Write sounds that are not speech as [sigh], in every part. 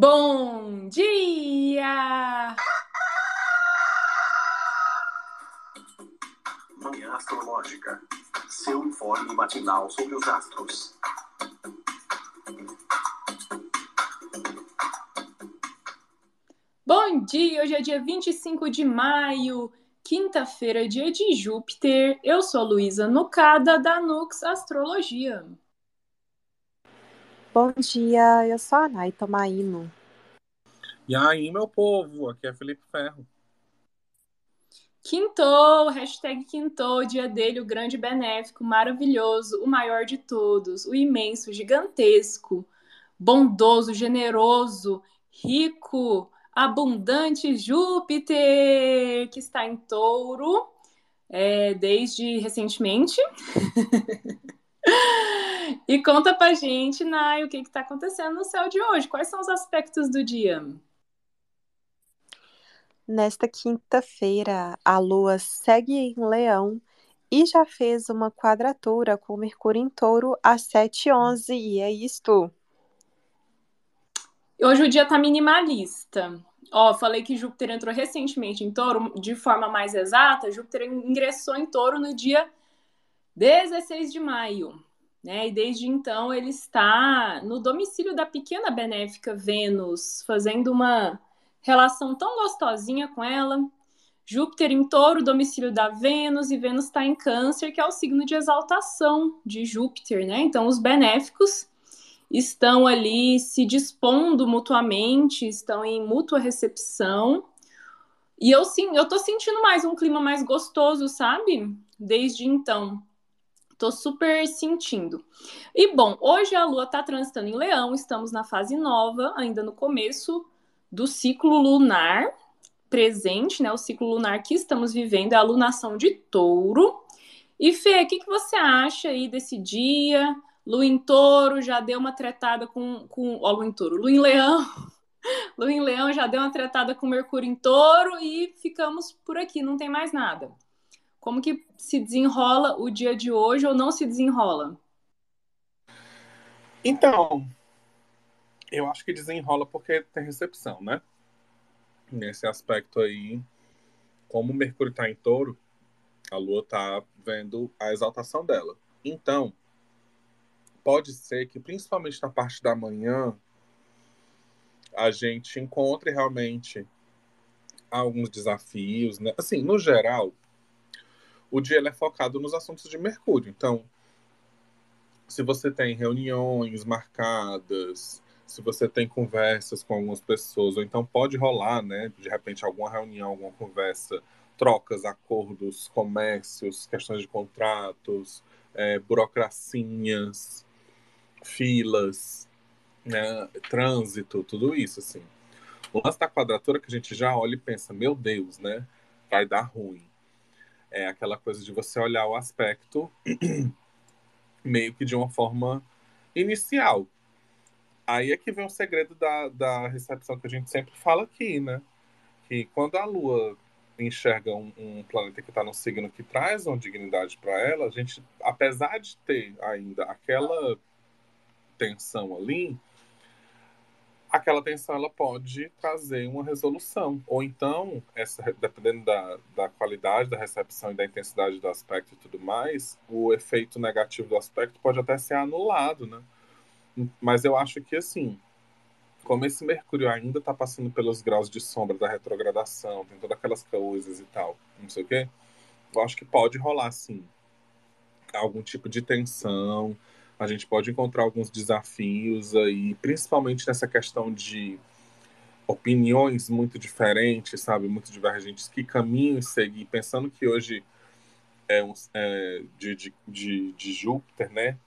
Bom dia! Manhã Astrológica. Seu informe matinal sobre os astros. Bom dia! Hoje é dia 25 de maio, quinta-feira, dia de Júpiter. Eu sou Luísa Nucada, da Nux Astrologia. Bom dia, eu sou a Nay Tomaino. E aí, meu povo, aqui é Felipe Ferro. Quintou, hashtag quintou, dia dele, o grande benéfico, maravilhoso, o maior de todos, o imenso, gigantesco, bondoso, generoso, rico, abundante Júpiter, que está em touro é, desde recentemente. [laughs] e conta pra gente, Nai, o que está acontecendo no céu de hoje? Quais são os aspectos do dia? Nesta quinta-feira, a Lua segue em Leão e já fez uma quadratura com Mercúrio em Touro às 7h11, e é isto. Hoje o dia tá minimalista. Ó, falei que Júpiter entrou recentemente em Touro, de forma mais exata, Júpiter ingressou em Touro no dia 16 de maio. Né? E desde então ele está no domicílio da pequena benéfica Vênus, fazendo uma relação tão gostosinha com ela. Júpiter em touro, domicílio da Vênus, e Vênus está em câncer, que é o signo de exaltação de Júpiter, né? Então, os benéficos estão ali se dispondo mutuamente, estão em mútua recepção. E eu sim, eu tô sentindo mais um clima mais gostoso, sabe? Desde então. Tô super sentindo. E bom, hoje a lua tá transitando em Leão, estamos na fase nova, ainda no começo do ciclo lunar presente, né? O ciclo lunar que estamos vivendo é a lunação de touro. E Fê, o que, que você acha aí desse dia? Lua em touro já deu uma tretada com. com ó, Lua em touro, Lua em leão. [laughs] Lua em leão já deu uma tretada com Mercúrio em touro e ficamos por aqui, não tem mais nada. Como que se desenrola o dia de hoje ou não se desenrola? Então, eu acho que desenrola porque tem recepção, né? Nesse aspecto aí, como o Mercúrio está em touro, a Lua está vendo a exaltação dela. Então, pode ser que, principalmente na parte da manhã, a gente encontre realmente alguns desafios, né? Assim, no geral, o dia é focado nos assuntos de Mercúrio. Então, se você tem reuniões marcadas, se você tem conversas com algumas pessoas, ou então pode rolar, né, de repente alguma reunião, alguma conversa, trocas, acordos, comércios, questões de contratos, é, burocracinhas, filas, né, trânsito, tudo isso, assim. O lance da quadratura que a gente já olha e pensa, meu Deus, né, vai dar ruim. É aquela coisa de você olhar o aspecto [clears throat] meio que de uma forma inicial, Aí é que vem o segredo da, da recepção que a gente sempre fala aqui, né? Que quando a Lua enxerga um, um planeta que está no signo que traz uma dignidade para ela, a gente, apesar de ter ainda aquela tensão ali, aquela tensão ela pode trazer uma resolução. Ou então, essa, dependendo da, da qualidade da recepção e da intensidade do aspecto e tudo mais, o efeito negativo do aspecto pode até ser anulado, né? Mas eu acho que, assim, como esse Mercúrio ainda está passando pelos graus de sombra da retrogradação, tem todas aquelas coisas e tal, não sei o quê, eu acho que pode rolar, sim, algum tipo de tensão, a gente pode encontrar alguns desafios aí, principalmente nessa questão de opiniões muito diferentes, sabe, muito divergentes, que caminhos seguir, pensando que hoje é, um, é de, de, de, de Júpiter, né,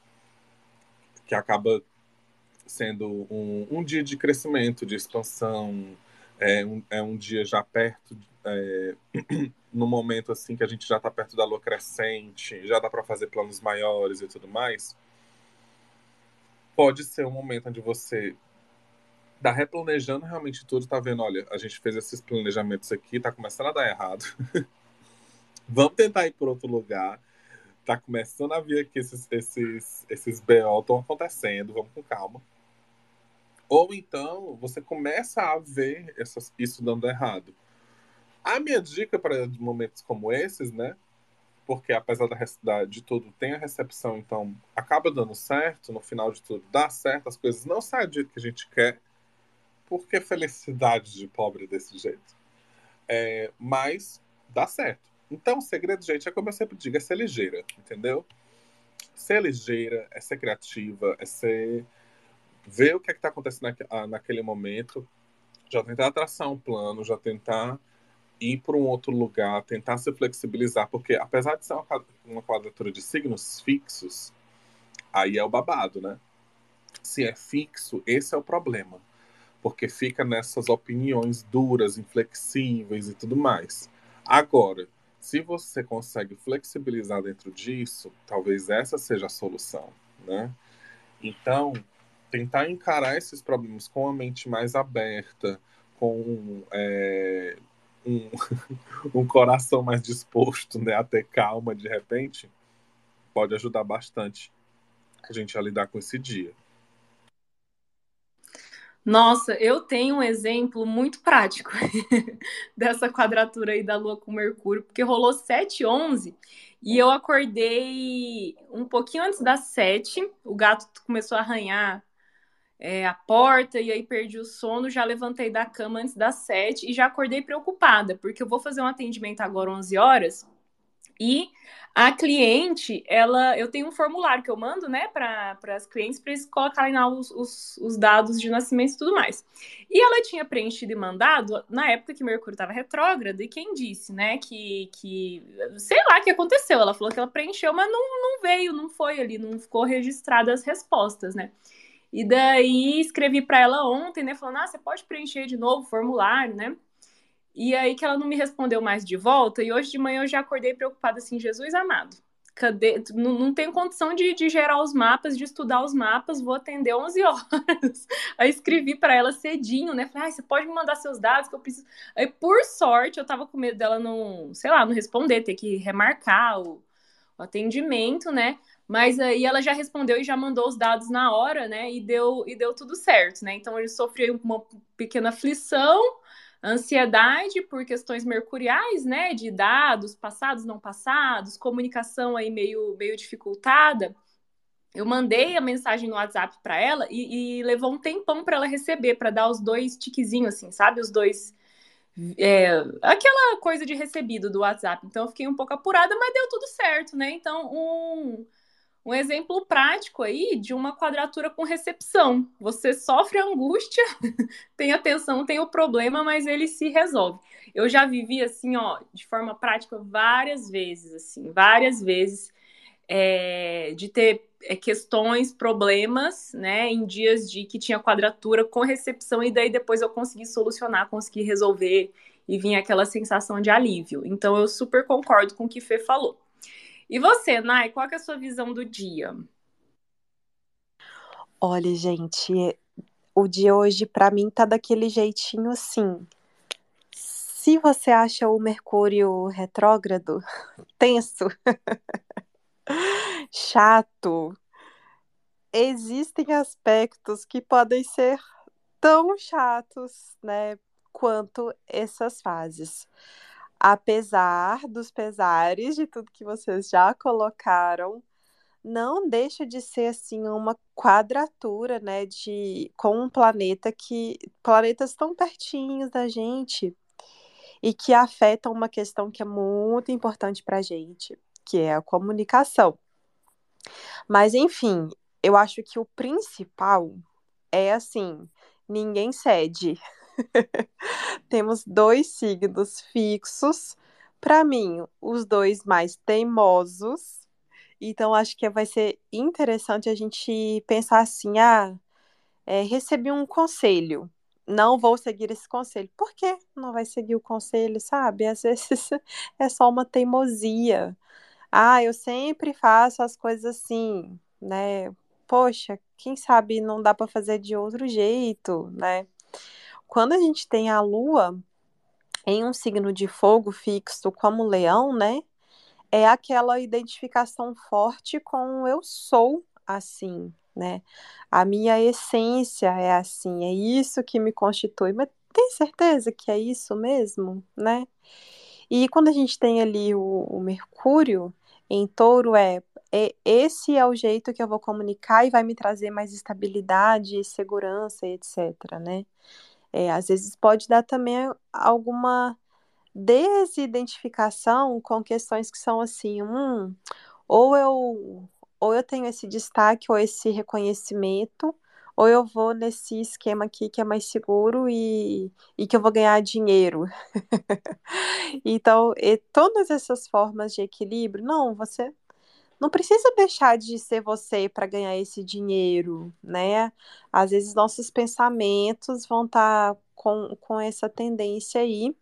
que acaba sendo um, um dia de crescimento, de expansão, é um, é um dia já perto, é, [clears throat] no momento assim que a gente já está perto da lua crescente, já dá para fazer planos maiores e tudo mais. Pode ser um momento onde você está replanejando realmente tudo, está vendo, olha, a gente fez esses planejamentos aqui, está começando a dar errado. [laughs] Vamos tentar ir por outro lugar. Tá começando a vir aqui esses, esses, esses BO estão acontecendo, vamos com calma Ou então você começa a ver essas, isso dando errado. A minha dica para momentos como esses, né? Porque apesar da, de tudo, tem a recepção, então acaba dando certo, no final de tudo dá certo, as coisas não saem do jeito que a gente quer. Porque felicidade de pobre desse jeito. É, mas dá certo. Então, o segredo, gente, é como eu sempre digo, é ser ligeira, entendeu? Ser ligeira, é ser criativa, é ser ver o que é está acontecendo ah, naquele momento, já tentar traçar um plano, já tentar ir para um outro lugar, tentar se flexibilizar, porque apesar de ser uma, uma quadratura de signos fixos, aí é o babado, né? Se é fixo, esse é o problema, porque fica nessas opiniões duras, inflexíveis e tudo mais. Agora, se você consegue flexibilizar dentro disso, talvez essa seja a solução, né? Então, tentar encarar esses problemas com a mente mais aberta, com é, um, [laughs] um coração mais disposto né, a ter calma de repente, pode ajudar bastante a gente a lidar com esse dia. Nossa, eu tenho um exemplo muito prático [laughs] dessa quadratura aí da Lua com Mercúrio, porque rolou 7h11 e eu acordei um pouquinho antes das 7, o gato começou a arranhar é, a porta e aí perdi o sono, já levantei da cama antes das sete e já acordei preocupada, porque eu vou fazer um atendimento agora 11 horas e a cliente, ela, eu tenho um formulário que eu mando, né, para as clientes para eles colocarem lá os, os, os, dados de nascimento e tudo mais. E ela tinha preenchido e mandado na época que Mercúrio estava retrógrado, e quem disse, né, que, que sei lá o que aconteceu. Ela falou que ela preencheu, mas não, não veio, não foi ali, não ficou registrada as respostas, né. E daí escrevi para ela ontem, né, falando: "Ah, você pode preencher de novo o formulário, né?" E aí que ela não me respondeu mais de volta, e hoje de manhã eu já acordei preocupada assim, Jesus amado. Cadê? Não, não tenho condição de, de gerar os mapas, de estudar os mapas, vou atender 11 [laughs] horas. Aí escrevi para ela cedinho, né? Falei, ah, você pode me mandar seus dados que eu preciso. Aí, por sorte, eu tava com medo dela não, sei lá, não responder, ter que remarcar o, o atendimento, né? Mas aí ela já respondeu e já mandou os dados na hora, né? E deu, e deu tudo certo, né? Então ele sofreu uma pequena aflição, ansiedade por questões mercuriais, né? De dados passados, não passados, comunicação aí meio, meio dificultada. Eu mandei a mensagem no WhatsApp para ela e, e, levou um tempão para ela receber, para dar os dois tiquezinhos, assim, sabe? Os dois. É, aquela coisa de recebido do WhatsApp. Então eu fiquei um pouco apurada, mas deu tudo certo, né? Então, um um exemplo prático aí de uma quadratura com recepção. Você sofre angústia, [laughs] tem a tensão, tem o problema, mas ele se resolve. Eu já vivi assim, ó, de forma prática várias vezes, assim, várias vezes, é, de ter é, questões, problemas, né, em dias de que tinha quadratura com recepção e daí depois eu consegui solucionar, consegui resolver e vinha aquela sensação de alívio. Então eu super concordo com o que Fê falou. E você, Nai, qual é a sua visão do dia? Olha, gente, o dia hoje para mim tá daquele jeitinho assim. Se você acha o Mercúrio retrógrado [laughs] tenso, [laughs] chato, existem aspectos que podem ser tão chatos, né, quanto essas fases apesar dos pesares de tudo que vocês já colocaram, não deixa de ser assim uma quadratura, né, de com um planeta que planetas tão pertinhos da gente e que afetam uma questão que é muito importante para a gente, que é a comunicação. Mas enfim, eu acho que o principal é assim, ninguém cede. [laughs] Temos dois signos fixos. Para mim, os dois mais teimosos. Então, acho que vai ser interessante a gente pensar assim: ah, é, recebi um conselho. Não vou seguir esse conselho. Por que não vai seguir o conselho, sabe? Às vezes [laughs] é só uma teimosia. Ah, eu sempre faço as coisas assim, né? Poxa, quem sabe não dá para fazer de outro jeito, né? Quando a gente tem a lua em um signo de fogo fixo, como leão, né? É aquela identificação forte com eu sou assim, né? A minha essência é assim, é isso que me constitui. Mas tem certeza que é isso mesmo, né? E quando a gente tem ali o, o Mercúrio em touro, é, é, esse é o jeito que eu vou comunicar e vai me trazer mais estabilidade, segurança, etc, né? É, às vezes pode dar também alguma desidentificação com questões que são assim, hum, ou eu ou eu tenho esse destaque ou esse reconhecimento, ou eu vou nesse esquema aqui que é mais seguro e, e que eu vou ganhar dinheiro. [laughs] então, todas essas formas de equilíbrio, não, você não precisa deixar de ser você para ganhar esse dinheiro, né? Às vezes nossos pensamentos vão estar tá com, com essa tendência aí.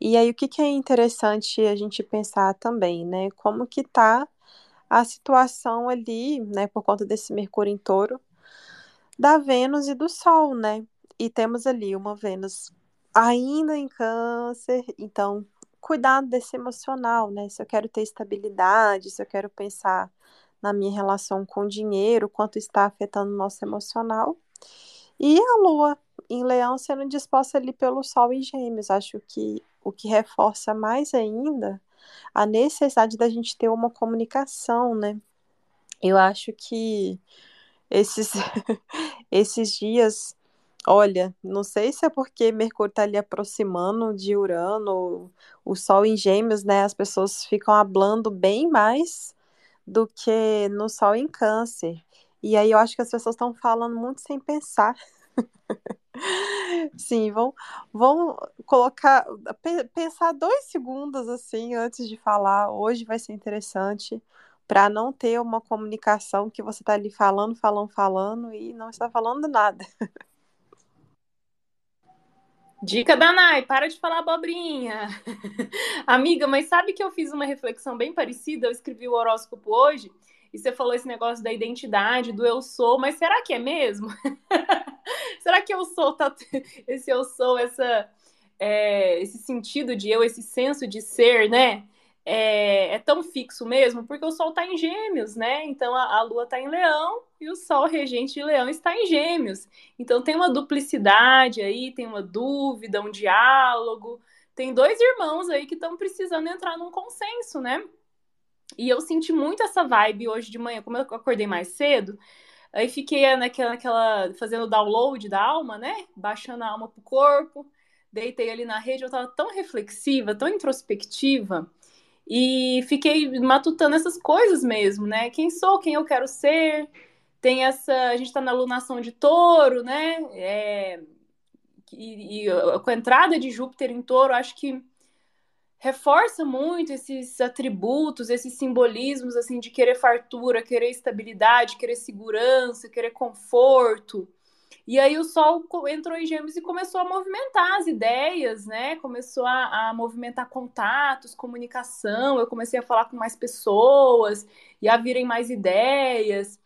E aí, o que, que é interessante a gente pensar também, né? Como que tá a situação ali, né, por conta desse Mercúrio em touro, da Vênus e do Sol, né? E temos ali uma Vênus ainda em câncer, então cuidado desse emocional, né? Se eu quero ter estabilidade, se eu quero pensar na minha relação com o dinheiro, quanto está afetando o nosso emocional. E a Lua em Leão sendo disposta ali pelo Sol em Gêmeos. Acho que o que reforça mais ainda a necessidade da gente ter uma comunicação, né? Eu acho que esses, [laughs] esses dias Olha, não sei se é porque Mercúrio está ali aproximando de Urano, o Sol em Gêmeos, né? As pessoas ficam hablando bem mais do que no Sol em Câncer. E aí eu acho que as pessoas estão falando muito sem pensar. [laughs] Sim, vão, vão colocar, pensar dois segundos assim antes de falar. Hoje vai ser interessante para não ter uma comunicação que você está ali falando, falando, falando e não está falando nada. [laughs] Dica da Nai, para de falar abobrinha. [laughs] Amiga, mas sabe que eu fiz uma reflexão bem parecida? Eu escrevi o horóscopo hoje e você falou esse negócio da identidade, do eu sou, mas será que é mesmo? [laughs] será que eu sou, tá, esse eu sou, essa, é, esse sentido de eu, esse senso de ser, né? É, é, tão fixo mesmo, porque o Sol está em Gêmeos, né? Então a, a Lua está em Leão e o Sol regente de Leão está em Gêmeos. Então tem uma duplicidade aí, tem uma dúvida, um diálogo. Tem dois irmãos aí que estão precisando entrar num consenso, né? E eu senti muito essa vibe hoje de manhã, como eu acordei mais cedo. Aí fiquei naquela, naquela fazendo download da alma, né? Baixando a alma pro corpo. Deitei ali na rede, eu tava tão reflexiva, tão introspectiva e fiquei matutando essas coisas mesmo, né? Quem sou, quem eu quero ser. Tem essa. A gente está na alunação de touro, né? É, e, e, com a entrada de Júpiter em touro, acho que reforça muito esses atributos, esses simbolismos assim de querer fartura, querer estabilidade, querer segurança, querer conforto. E aí o Sol entrou em Gêmeos e começou a movimentar as ideias, né? Começou a, a, movimentar contatos, comunicação. Eu comecei a falar com mais pessoas e a virem mais ideias.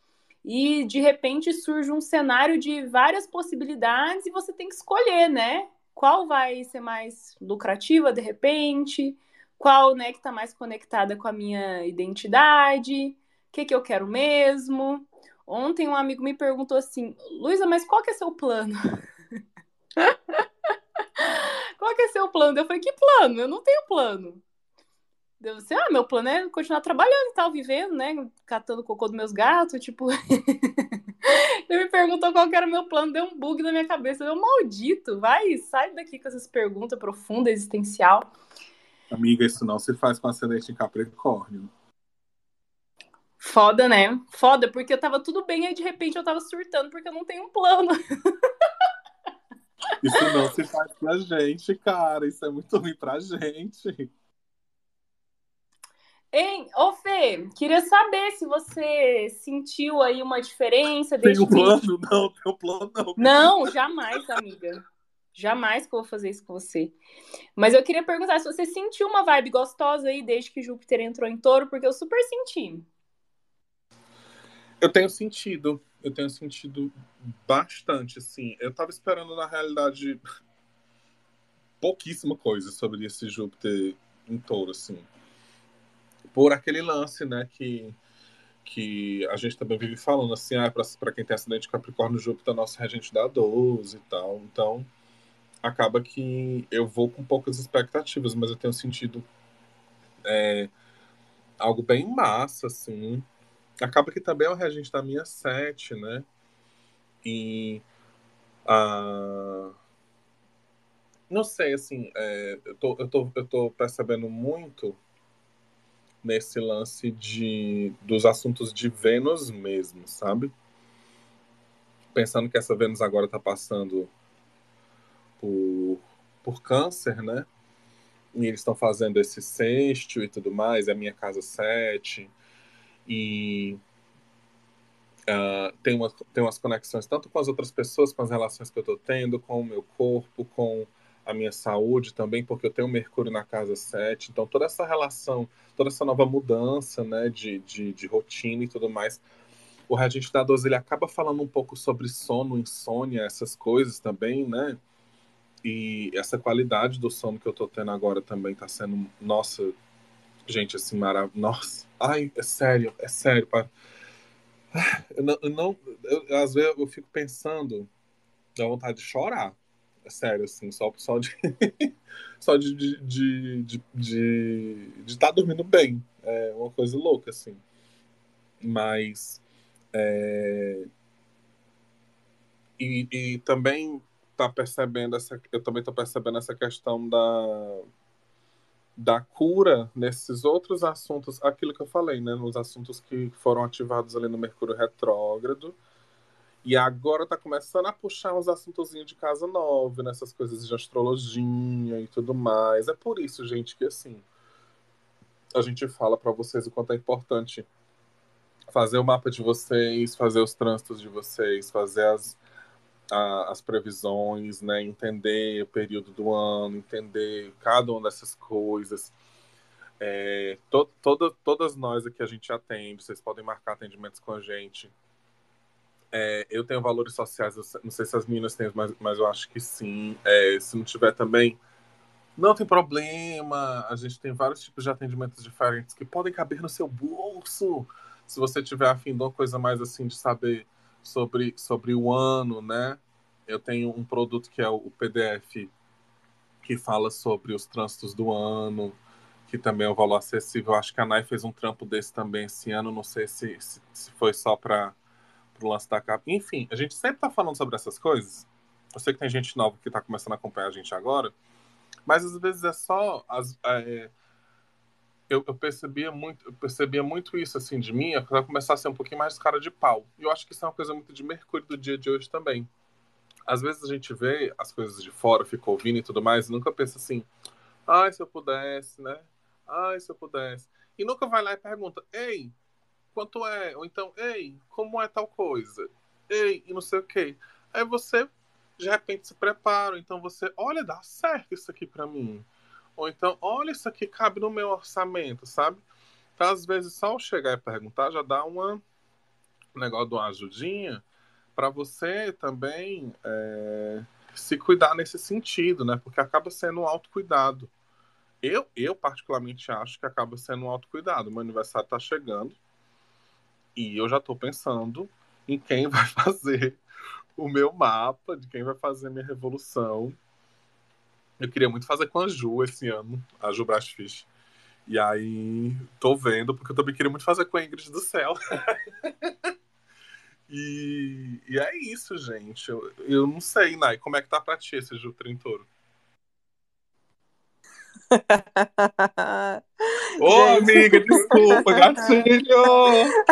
E de repente surge um cenário de várias possibilidades e você tem que escolher, né? Qual vai ser mais lucrativa de repente? Qual, né, que está mais conectada com a minha identidade? O que, que eu quero mesmo? Ontem um amigo me perguntou assim, Luísa, mas qual que é seu plano? [laughs] qual que é seu plano? Eu falei, que plano? Eu não tenho plano. Deu assim, ah, meu plano é continuar trabalhando e tal, vivendo, né? Catando cocô dos meus gatos, tipo. [laughs] Ele me perguntou qual que era o meu plano, deu um bug na minha cabeça. Deu maldito, vai, sai daqui com essas perguntas profundas, existencial. Amiga, isso não se faz com acidente em Capricórnio. Foda, né? Foda, porque eu tava tudo bem, aí de repente eu tava surtando porque eu não tenho um plano. [laughs] Isso não se faz pra gente, cara. Isso é muito ruim pra gente. Hein, ô Fê, queria saber se você sentiu aí uma diferença desde Tem um plano? Que... Não, tem um plano não. Não, jamais, amiga. Jamais que eu vou fazer isso com você. Mas eu queria perguntar se você sentiu uma vibe gostosa aí desde que Júpiter entrou em touro, porque eu super senti. Eu tenho sentido, eu tenho sentido bastante, assim. Eu tava esperando, na realidade, pouquíssima coisa sobre esse Júpiter em touro, assim. Por aquele lance, né, que que a gente também vive falando assim, ah, para quem tem acidente de Capricórnio, Júpiter é nosso regente da 12 e tal. Então, acaba que eu vou com poucas expectativas, mas eu tenho sentido é, algo bem massa, assim. Acaba que também é o regente da minha 7, né? E. Uh, não sei, assim, é, eu, tô, eu, tô, eu tô percebendo muito nesse lance de dos assuntos de Vênus mesmo, sabe? Pensando que essa Vênus agora está passando por, por câncer, né? E eles estão fazendo esse sexto e tudo mais, é a minha casa sete. E uh, tem, uma, tem umas conexões tanto com as outras pessoas, com as relações que eu estou tendo, com o meu corpo, com a minha saúde também, porque eu tenho Mercúrio na casa 7. Então, toda essa relação, toda essa nova mudança né, de, de, de rotina e tudo mais. O Regente da 12 ele acaba falando um pouco sobre sono, insônia, essas coisas também, né? E essa qualidade do sono que eu tô tendo agora também tá sendo, nossa, gente, assim, maravilhoso. Nossa, ai, é sério, é sério. Pá. Eu não, eu não eu, às vezes eu fico pensando, dá vontade de chorar é sério, assim, só, só de [laughs] só de de, de, de, de, de tá dormindo bem. É uma coisa louca, assim. Mas é... e, e também tá percebendo essa eu também tô percebendo essa questão da da cura nesses outros assuntos, aquilo que eu falei, né, nos assuntos que foram ativados ali no Mercúrio retrógrado, e agora tá começando a puxar uns assuntozinhos de casa nova, nessas coisas de astrologia e tudo mais. É por isso, gente, que assim, a gente fala para vocês o quanto é importante fazer o mapa de vocês, fazer os trânsitos de vocês, fazer as, a, as previsões, né? Entender o período do ano, entender cada uma dessas coisas. É, to, toda, todas nós aqui a gente atende, vocês podem marcar atendimentos com a gente é, eu tenho valores sociais, não sei se as meninas têm, mas, mas eu acho que sim. É, se não tiver também, não tem problema. A gente tem vários tipos de atendimentos diferentes que podem caber no seu bolso. Se você tiver afim de uma coisa mais assim, de saber sobre, sobre o ano, né? Eu tenho um produto que é o PDF, que fala sobre os trânsitos do ano, que também é um valor acessível. Acho que a Nai fez um trampo desse também esse ano. Não sei se, se, se foi só para pro lance da capa. Enfim, a gente sempre tá falando sobre essas coisas. Eu sei que tem gente nova que tá começando a acompanhar a gente agora, mas às vezes é só. As, é, eu, eu, percebia muito, eu percebia muito isso assim de mim, para começar a ser um pouquinho mais cara de pau. E eu acho que isso é uma coisa muito de Mercúrio do dia de hoje também. Às vezes a gente vê as coisas de fora, fica ouvindo e tudo mais, e nunca pensa assim, ai, se eu pudesse, né? Ai, se eu pudesse. E nunca vai lá e pergunta, ei, quanto é? Ou então, ei, como é tal coisa? Ei, e não sei o quê. Aí você, de repente, se prepara. Então você, olha, dá certo isso aqui para mim. Ou então, olha, isso aqui cabe no meu orçamento, sabe? Então, às vezes, só chegar e perguntar já dá uma, um negócio de uma ajudinha para você também é, se cuidar nesse sentido, né? Porque acaba sendo um autocuidado. Eu, eu particularmente acho que acaba sendo um autocuidado. Meu aniversário está chegando. E eu já estou pensando em quem [laughs] vai fazer o meu mapa, de quem vai fazer minha revolução. Eu queria muito fazer com a Ju esse ano, a Ju Brasfish. E aí, tô vendo, porque eu também queria muito fazer com a Ingrid do Céu. [laughs] e, e, é isso, gente. Eu, eu não sei, Nai, como é que tá pra ti esse Ju Trintouro? [laughs] Ô, oh, amiga, desculpa, gatilho! [laughs]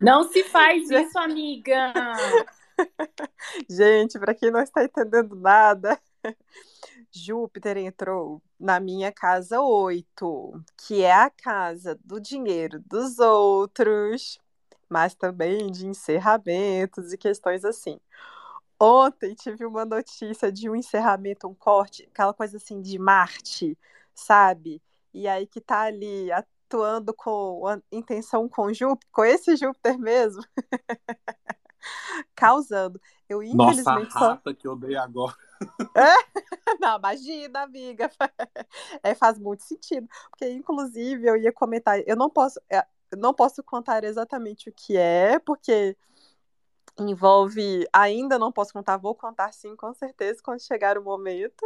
Não se faz isso, amiga! Gente, para quem não está entendendo nada, Júpiter entrou na minha casa 8, que é a casa do dinheiro dos outros, mas também de encerramentos e questões assim. Ontem tive uma notícia de um encerramento, um corte, aquela coisa assim de Marte, sabe? E aí que tá ali atuando com a intenção com Júpiter, com esse Júpiter mesmo, [laughs] causando. Eu infelizmente Nossa, a rata só... que eu dei agora. [laughs] Não, imagina, amiga. [laughs] É, faz muito sentido. Porque, inclusive, eu ia comentar, eu não posso. Não posso contar exatamente o que é, porque envolve. Ainda não posso contar, vou contar sim, com certeza, quando chegar o momento.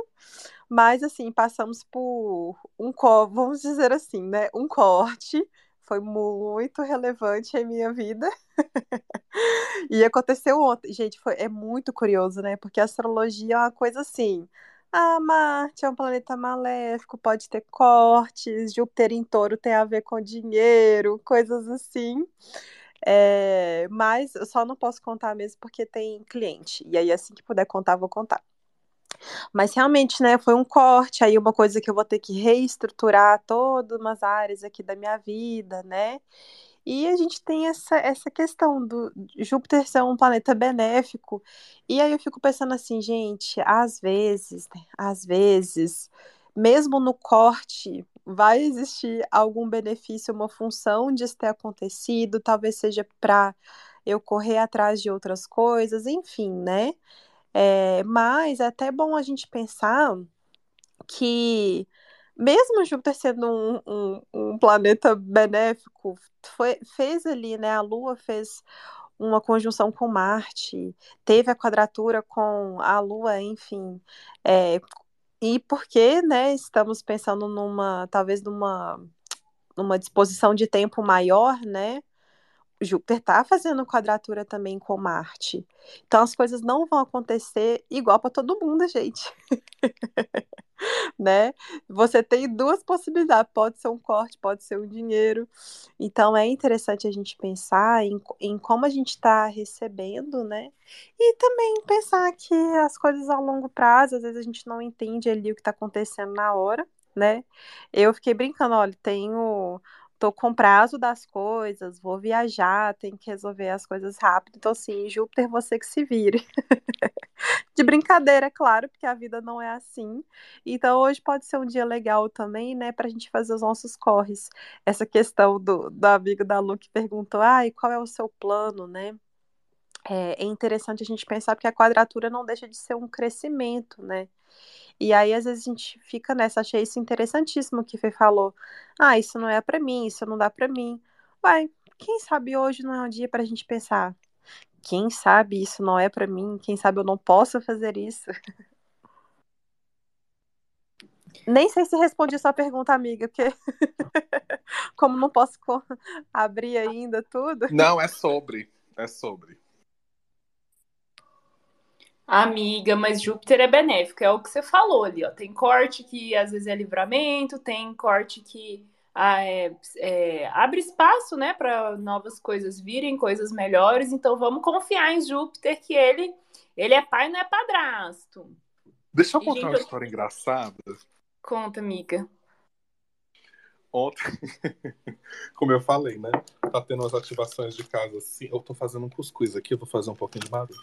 Mas, assim, passamos por um corte, vamos dizer assim, né? Um corte. Foi muito relevante em minha vida. [laughs] e aconteceu ontem. Gente, foi, é muito curioso, né? Porque a astrologia é uma coisa assim. Ah, Marte é um planeta maléfico, pode ter cortes, Júpiter em touro tem a ver com dinheiro, coisas assim. É, mas eu só não posso contar mesmo porque tem cliente. E aí, assim que puder contar, vou contar. Mas realmente, né, foi um corte, aí uma coisa que eu vou ter que reestruturar todas umas áreas aqui da minha vida, né? E a gente tem essa, essa questão do Júpiter ser um planeta benéfico. E aí eu fico pensando assim, gente, às vezes, né, às vezes, mesmo no corte, vai existir algum benefício, uma função disso ter acontecido, talvez seja para eu correr atrás de outras coisas, enfim, né? É, mas é até bom a gente pensar que, mesmo Júpiter sendo um, um, um planeta benéfico, foi, fez ali, né? A Lua fez uma conjunção com Marte, teve a quadratura com a Lua, enfim. É, e porque, né, estamos pensando numa, talvez numa, numa disposição de tempo maior, né? Júpiter está fazendo quadratura também com Marte. Então as coisas não vão acontecer igual para todo mundo, gente. [laughs] [laughs] né? Você tem duas possibilidades, pode ser um corte, pode ser um dinheiro. Então é interessante a gente pensar em, em como a gente está recebendo, né? E também pensar que as coisas a longo prazo, às vezes a gente não entende ali o que está acontecendo na hora, né? Eu fiquei brincando, olha, tenho tô com prazo das coisas, vou viajar, tenho que resolver as coisas rápido. Então, assim, Júpiter, você que se vire. [laughs] De brincadeira, é claro, porque a vida não é assim. Então, hoje pode ser um dia legal também, né, pra gente fazer os nossos corres. Essa questão do, do amigo da Lu que perguntou, ai, qual é o seu plano, né? É, é interessante a gente pensar porque a quadratura não deixa de ser um crescimento, né? E aí, às vezes, a gente fica nessa. Achei isso interessantíssimo que Fê falou. Ah, isso não é para mim, isso não dá para mim. Vai, quem sabe hoje não é um dia pra gente pensar. Quem sabe isso não é para mim? Quem sabe eu não posso fazer isso? [laughs] Nem sei se respondi sua pergunta, amiga, porque [laughs] como não posso abrir ainda tudo. Não, é sobre. É sobre. Amiga, mas Júpiter é benéfico, é o que você falou ali, ó. Tem corte que às vezes é livramento, tem corte que ah, é, é, abre espaço, né, para novas coisas virem, coisas melhores. Então vamos confiar em Júpiter que ele ele é pai, não é padrasto. Deixa eu contar gente, uma história engraçada. Conta, amiga. Ontem, [laughs] como eu falei, né? Tá tendo as ativações de casa assim. Eu tô fazendo um cuscuz aqui, eu vou fazer um pouquinho de barulho.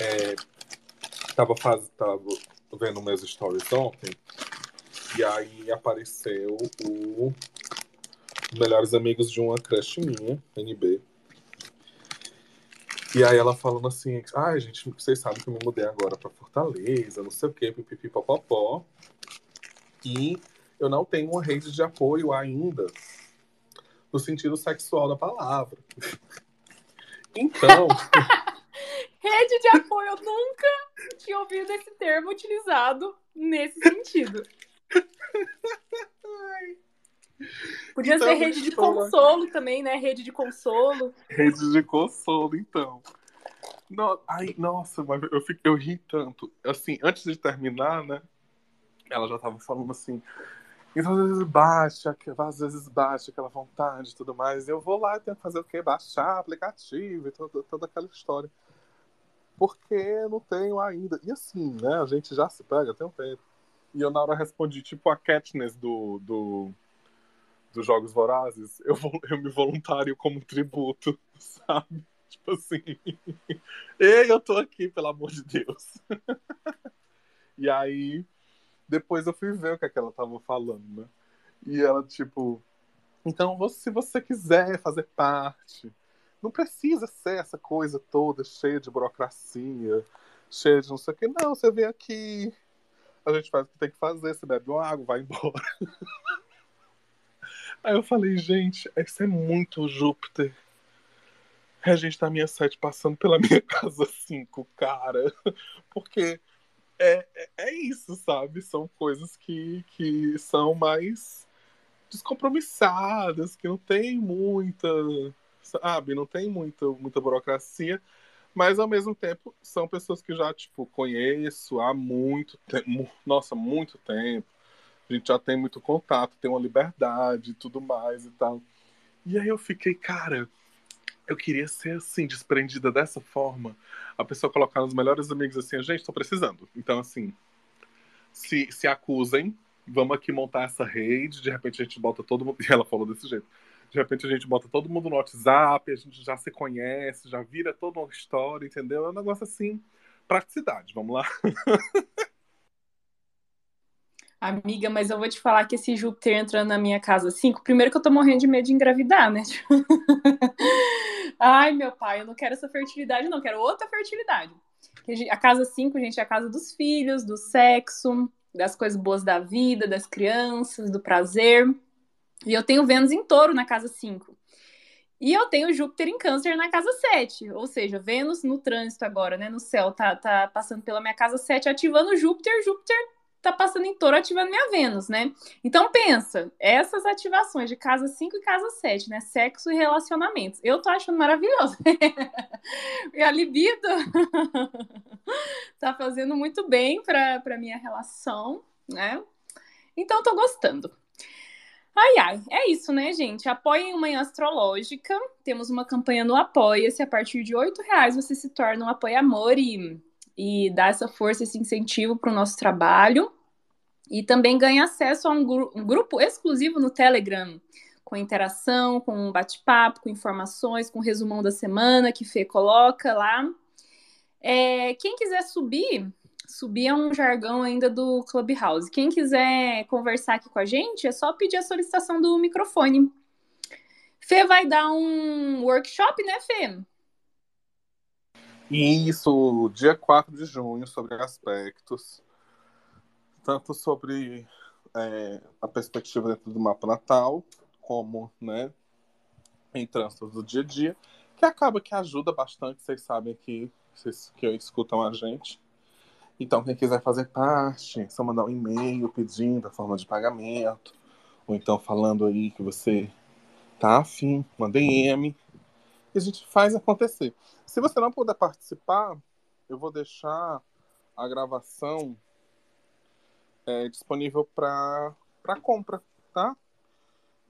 É, tava, faz, tava vendo meus stories ontem, e aí apareceu o Melhores Amigos de uma crush minha, NB. E aí ela falando assim, ai ah, gente, vocês sabem que eu me mudei agora pra Fortaleza, não sei o que, pipipi, popopó. E eu não tenho uma rede de apoio ainda, no sentido sexual da palavra. [laughs] Então... [laughs] Rede de apoio, nunca tinha ouvido esse termo utilizado nesse sentido. [laughs] Podia então, ser rede de consolo também, né? Rede de consolo. Rede de consolo, então. No, ai, nossa, mas eu, fico, eu ri tanto. Assim, antes de terminar, né? Ela já tava falando assim. Então, às vezes baixa, às vezes baixa aquela vontade e tudo mais. Eu vou lá e tenho que fazer o quê? Baixar aplicativo e toda, toda aquela história porque não tenho ainda. E assim, né? A gente já se pega tem um tempo. E eu na hora respondi, tipo, a Katniss do, do, dos Jogos Vorazes, eu, eu me voluntário como tributo, [laughs] sabe? Tipo assim, [laughs] ei, eu tô aqui, pelo amor de Deus. [laughs] e aí, depois eu fui ver o que, é que ela tava falando, né? E ela, tipo, então, se você quiser fazer parte não precisa ser essa coisa toda cheia de burocracia, cheia de não sei o que. Não, você vem aqui, a gente faz o que tem que fazer, você bebe uma água, vai embora. [laughs] Aí eu falei, gente, isso é muito Júpiter. Regente da minha sete passando pela minha [laughs] casa 5, cara. Porque é, é, é, isso, sabe? São coisas que, que são mais descompromissadas, que não tem muita, sabe? Não tem muita, muita burocracia. Mas ao mesmo tempo são pessoas que já, tipo, conheço há muito tempo. Nossa, muito tempo a gente já tem muito contato, tem uma liberdade e tudo mais e tal. E aí eu fiquei, cara, eu queria ser assim, desprendida dessa forma. A pessoa colocar nos melhores amigos assim, gente, tô precisando. Então, assim, se, se acusem, vamos aqui montar essa rede, de repente a gente bota todo mundo. [laughs] E ela falou desse jeito. De repente a gente bota todo mundo no WhatsApp, a gente já se conhece, já vira toda uma história, entendeu? É um negócio assim, praticidade, vamos lá. [laughs] Amiga, mas eu vou te falar que esse Júpiter entrando na minha casa 5, primeiro que eu tô morrendo de medo de engravidar, né? [laughs] Ai, meu pai, eu não quero essa fertilidade, não, quero outra fertilidade. A casa 5, gente, é a casa dos filhos, do sexo, das coisas boas da vida, das crianças, do prazer. E eu tenho Vênus em touro na casa 5. E eu tenho Júpiter em câncer na casa 7. Ou seja, Vênus no trânsito agora, né? No céu, tá, tá passando pela minha casa 7, ativando Júpiter. Júpiter tá passando em touro ativando minha Vênus, né? Então pensa, essas ativações de casa 5 e casa 7, né? Sexo e relacionamentos. Eu tô achando maravilhoso. [laughs] e a libido [laughs] tá fazendo muito bem pra, pra minha relação, né? Então tô gostando. Ai, ai, é isso, né, gente? Apoiem Manhã Astrológica. Temos uma campanha no Apoia-se. A partir de R$ reais você se torna um apoia-amor e e dar essa força, esse incentivo para o nosso trabalho. E também ganha acesso a um, gru um grupo exclusivo no Telegram, com interação, com bate-papo, com informações, com resumão da semana que Fê coloca lá. É, quem quiser subir, subir é um jargão ainda do Clubhouse. Quem quiser conversar aqui com a gente, é só pedir a solicitação do microfone. Fê vai dar um workshop, né, Fê? Isso, dia 4 de junho, sobre aspectos, tanto sobre é, a perspectiva dentro do mapa natal, como né, em trânsitos do dia a dia, que acaba que ajuda bastante, vocês sabem que vocês que escutam a gente. Então, quem quiser fazer parte, só mandar um e-mail pedindo a forma de pagamento, ou então falando aí que você tá afim, uma DM, e a gente faz acontecer. Se você não puder participar, eu vou deixar a gravação é, disponível para compra, tá?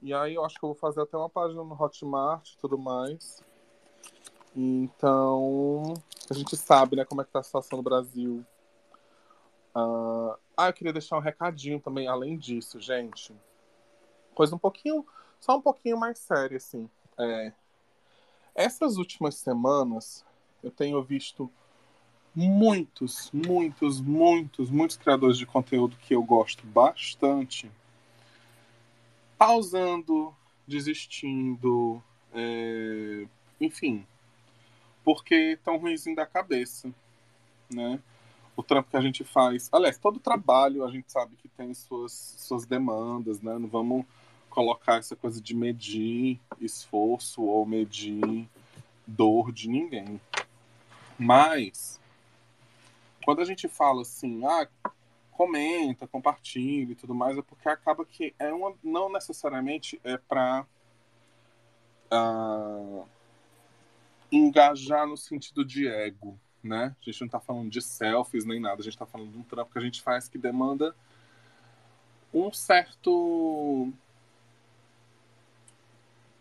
E aí eu acho que eu vou fazer até uma página no Hotmart e tudo mais. Então, a gente sabe, né, como é que tá a situação no Brasil. Uh... Ah, eu queria deixar um recadinho também, além disso, gente. Coisa um pouquinho, só um pouquinho mais séria, assim. É, essas últimas semanas, eu tenho visto muitos, muitos, muitos, muitos criadores de conteúdo que eu gosto bastante pausando, desistindo, é... enfim, porque estão ruimzinho da cabeça, né? O trampo que a gente faz, aliás, todo trabalho a gente sabe que tem suas, suas demandas, né? Não vamos colocar essa coisa de medir esforço ou medir dor de ninguém. Mas, quando a gente fala assim, ah, comenta, compartilha e tudo mais, é porque acaba que é uma, não necessariamente é para ah, engajar no sentido de ego, né? A gente não está falando de selfies nem nada, a gente está falando de um trampo que a gente faz que demanda um certo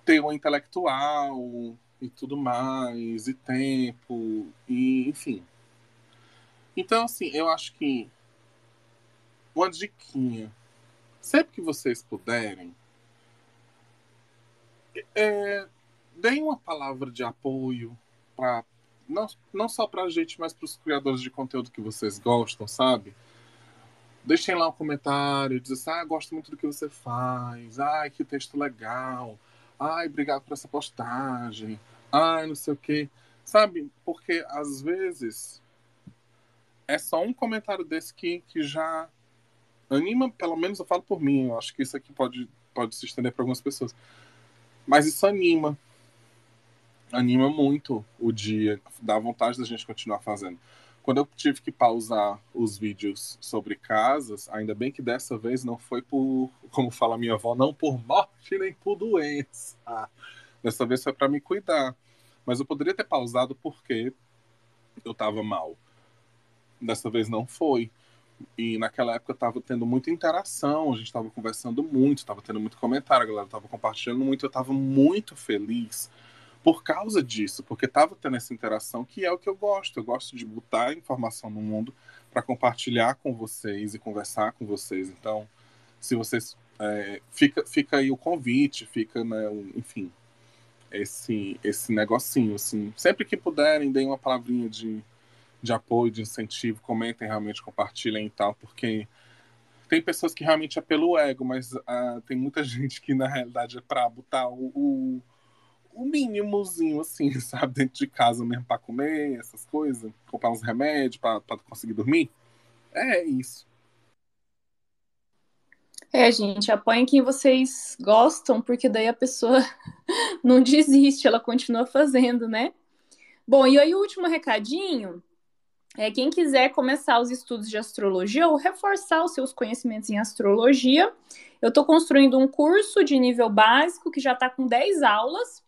teor intelectual e tudo mais, e tempo, e enfim. Então, assim, eu acho que uma diquinha, sempre que vocês puderem, é, deem uma palavra de apoio para não, não só para a gente, mas para os criadores de conteúdo que vocês gostam, sabe? Deixem lá um comentário, dizem assim, ah, gosto muito do que você faz, ai, que texto legal, ai, obrigado por essa postagem, ai, não sei o quê. Sabe? Porque às vezes é só um comentário desse que, que já anima, pelo menos eu falo por mim, eu acho que isso aqui pode pode se estender para algumas pessoas. Mas isso anima. Anima muito o dia, dá vontade da gente continuar fazendo. Quando eu tive que pausar os vídeos sobre casas, ainda bem que dessa vez não foi por, como fala minha avó, não por morte nem por doença. Dessa vez foi para me cuidar. Mas eu poderia ter pausado porque eu estava mal. Dessa vez não foi. E naquela época estava tendo muita interação, a gente estava conversando muito, estava tendo muito comentário, a galera estava compartilhando muito, eu estava muito feliz por causa disso, porque estava tendo essa interação que é o que eu gosto. Eu gosto de botar informação no mundo para compartilhar com vocês e conversar com vocês. Então, se vocês é, fica, fica aí o convite, fica, né, enfim, esse esse negocinho, assim. Sempre que puderem, deem uma palavrinha de de apoio, de incentivo, comentem realmente, compartilhem e tal, porque tem pessoas que realmente é pelo ego, mas uh, tem muita [laughs] gente que na realidade é para botar o, o, o, mínimozinho, assim, [laughs] sabe, dentro de casa mesmo para comer, essas coisas, comprar uns remédios para conseguir dormir. É isso. É, gente, apoiem quem vocês gostam, porque daí a pessoa [laughs] não desiste, ela continua fazendo, né? Bom, e aí o último recadinho é, quem quiser começar os estudos de astrologia ou reforçar os seus conhecimentos em astrologia, eu estou construindo um curso de nível básico que já está com 10 aulas.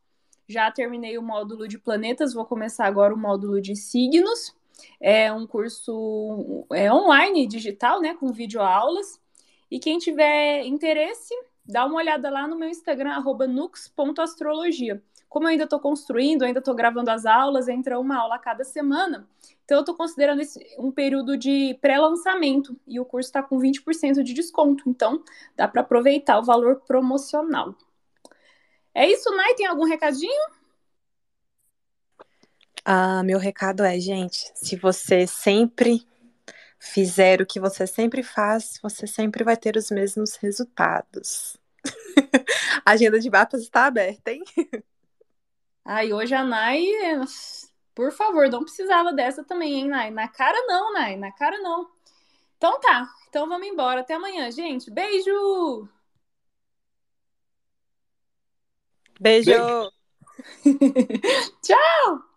Já terminei o módulo de planetas, vou começar agora o módulo de signos. É um curso é, online, digital, né, com videoaulas. E quem tiver interesse, dá uma olhada lá no meu Instagram, nux.astrologia. Como eu ainda estou construindo, ainda estou gravando as aulas, entra uma aula a cada semana. Então, eu estou considerando esse um período de pré-lançamento e o curso está com 20% de desconto. Então, dá para aproveitar o valor promocional. É isso, Nai? Tem algum recadinho? Ah, meu recado é, gente, se você sempre fizer o que você sempre faz, você sempre vai ter os mesmos resultados. [laughs] a agenda de mapas está aberta, hein? Ai, hoje a Nai, por favor, não precisava dessa também, hein, Nai? Na cara não, Nai, na cara não. Então tá, então vamos embora. Até amanhã, gente. Beijo! Beijo! [laughs] Tchau!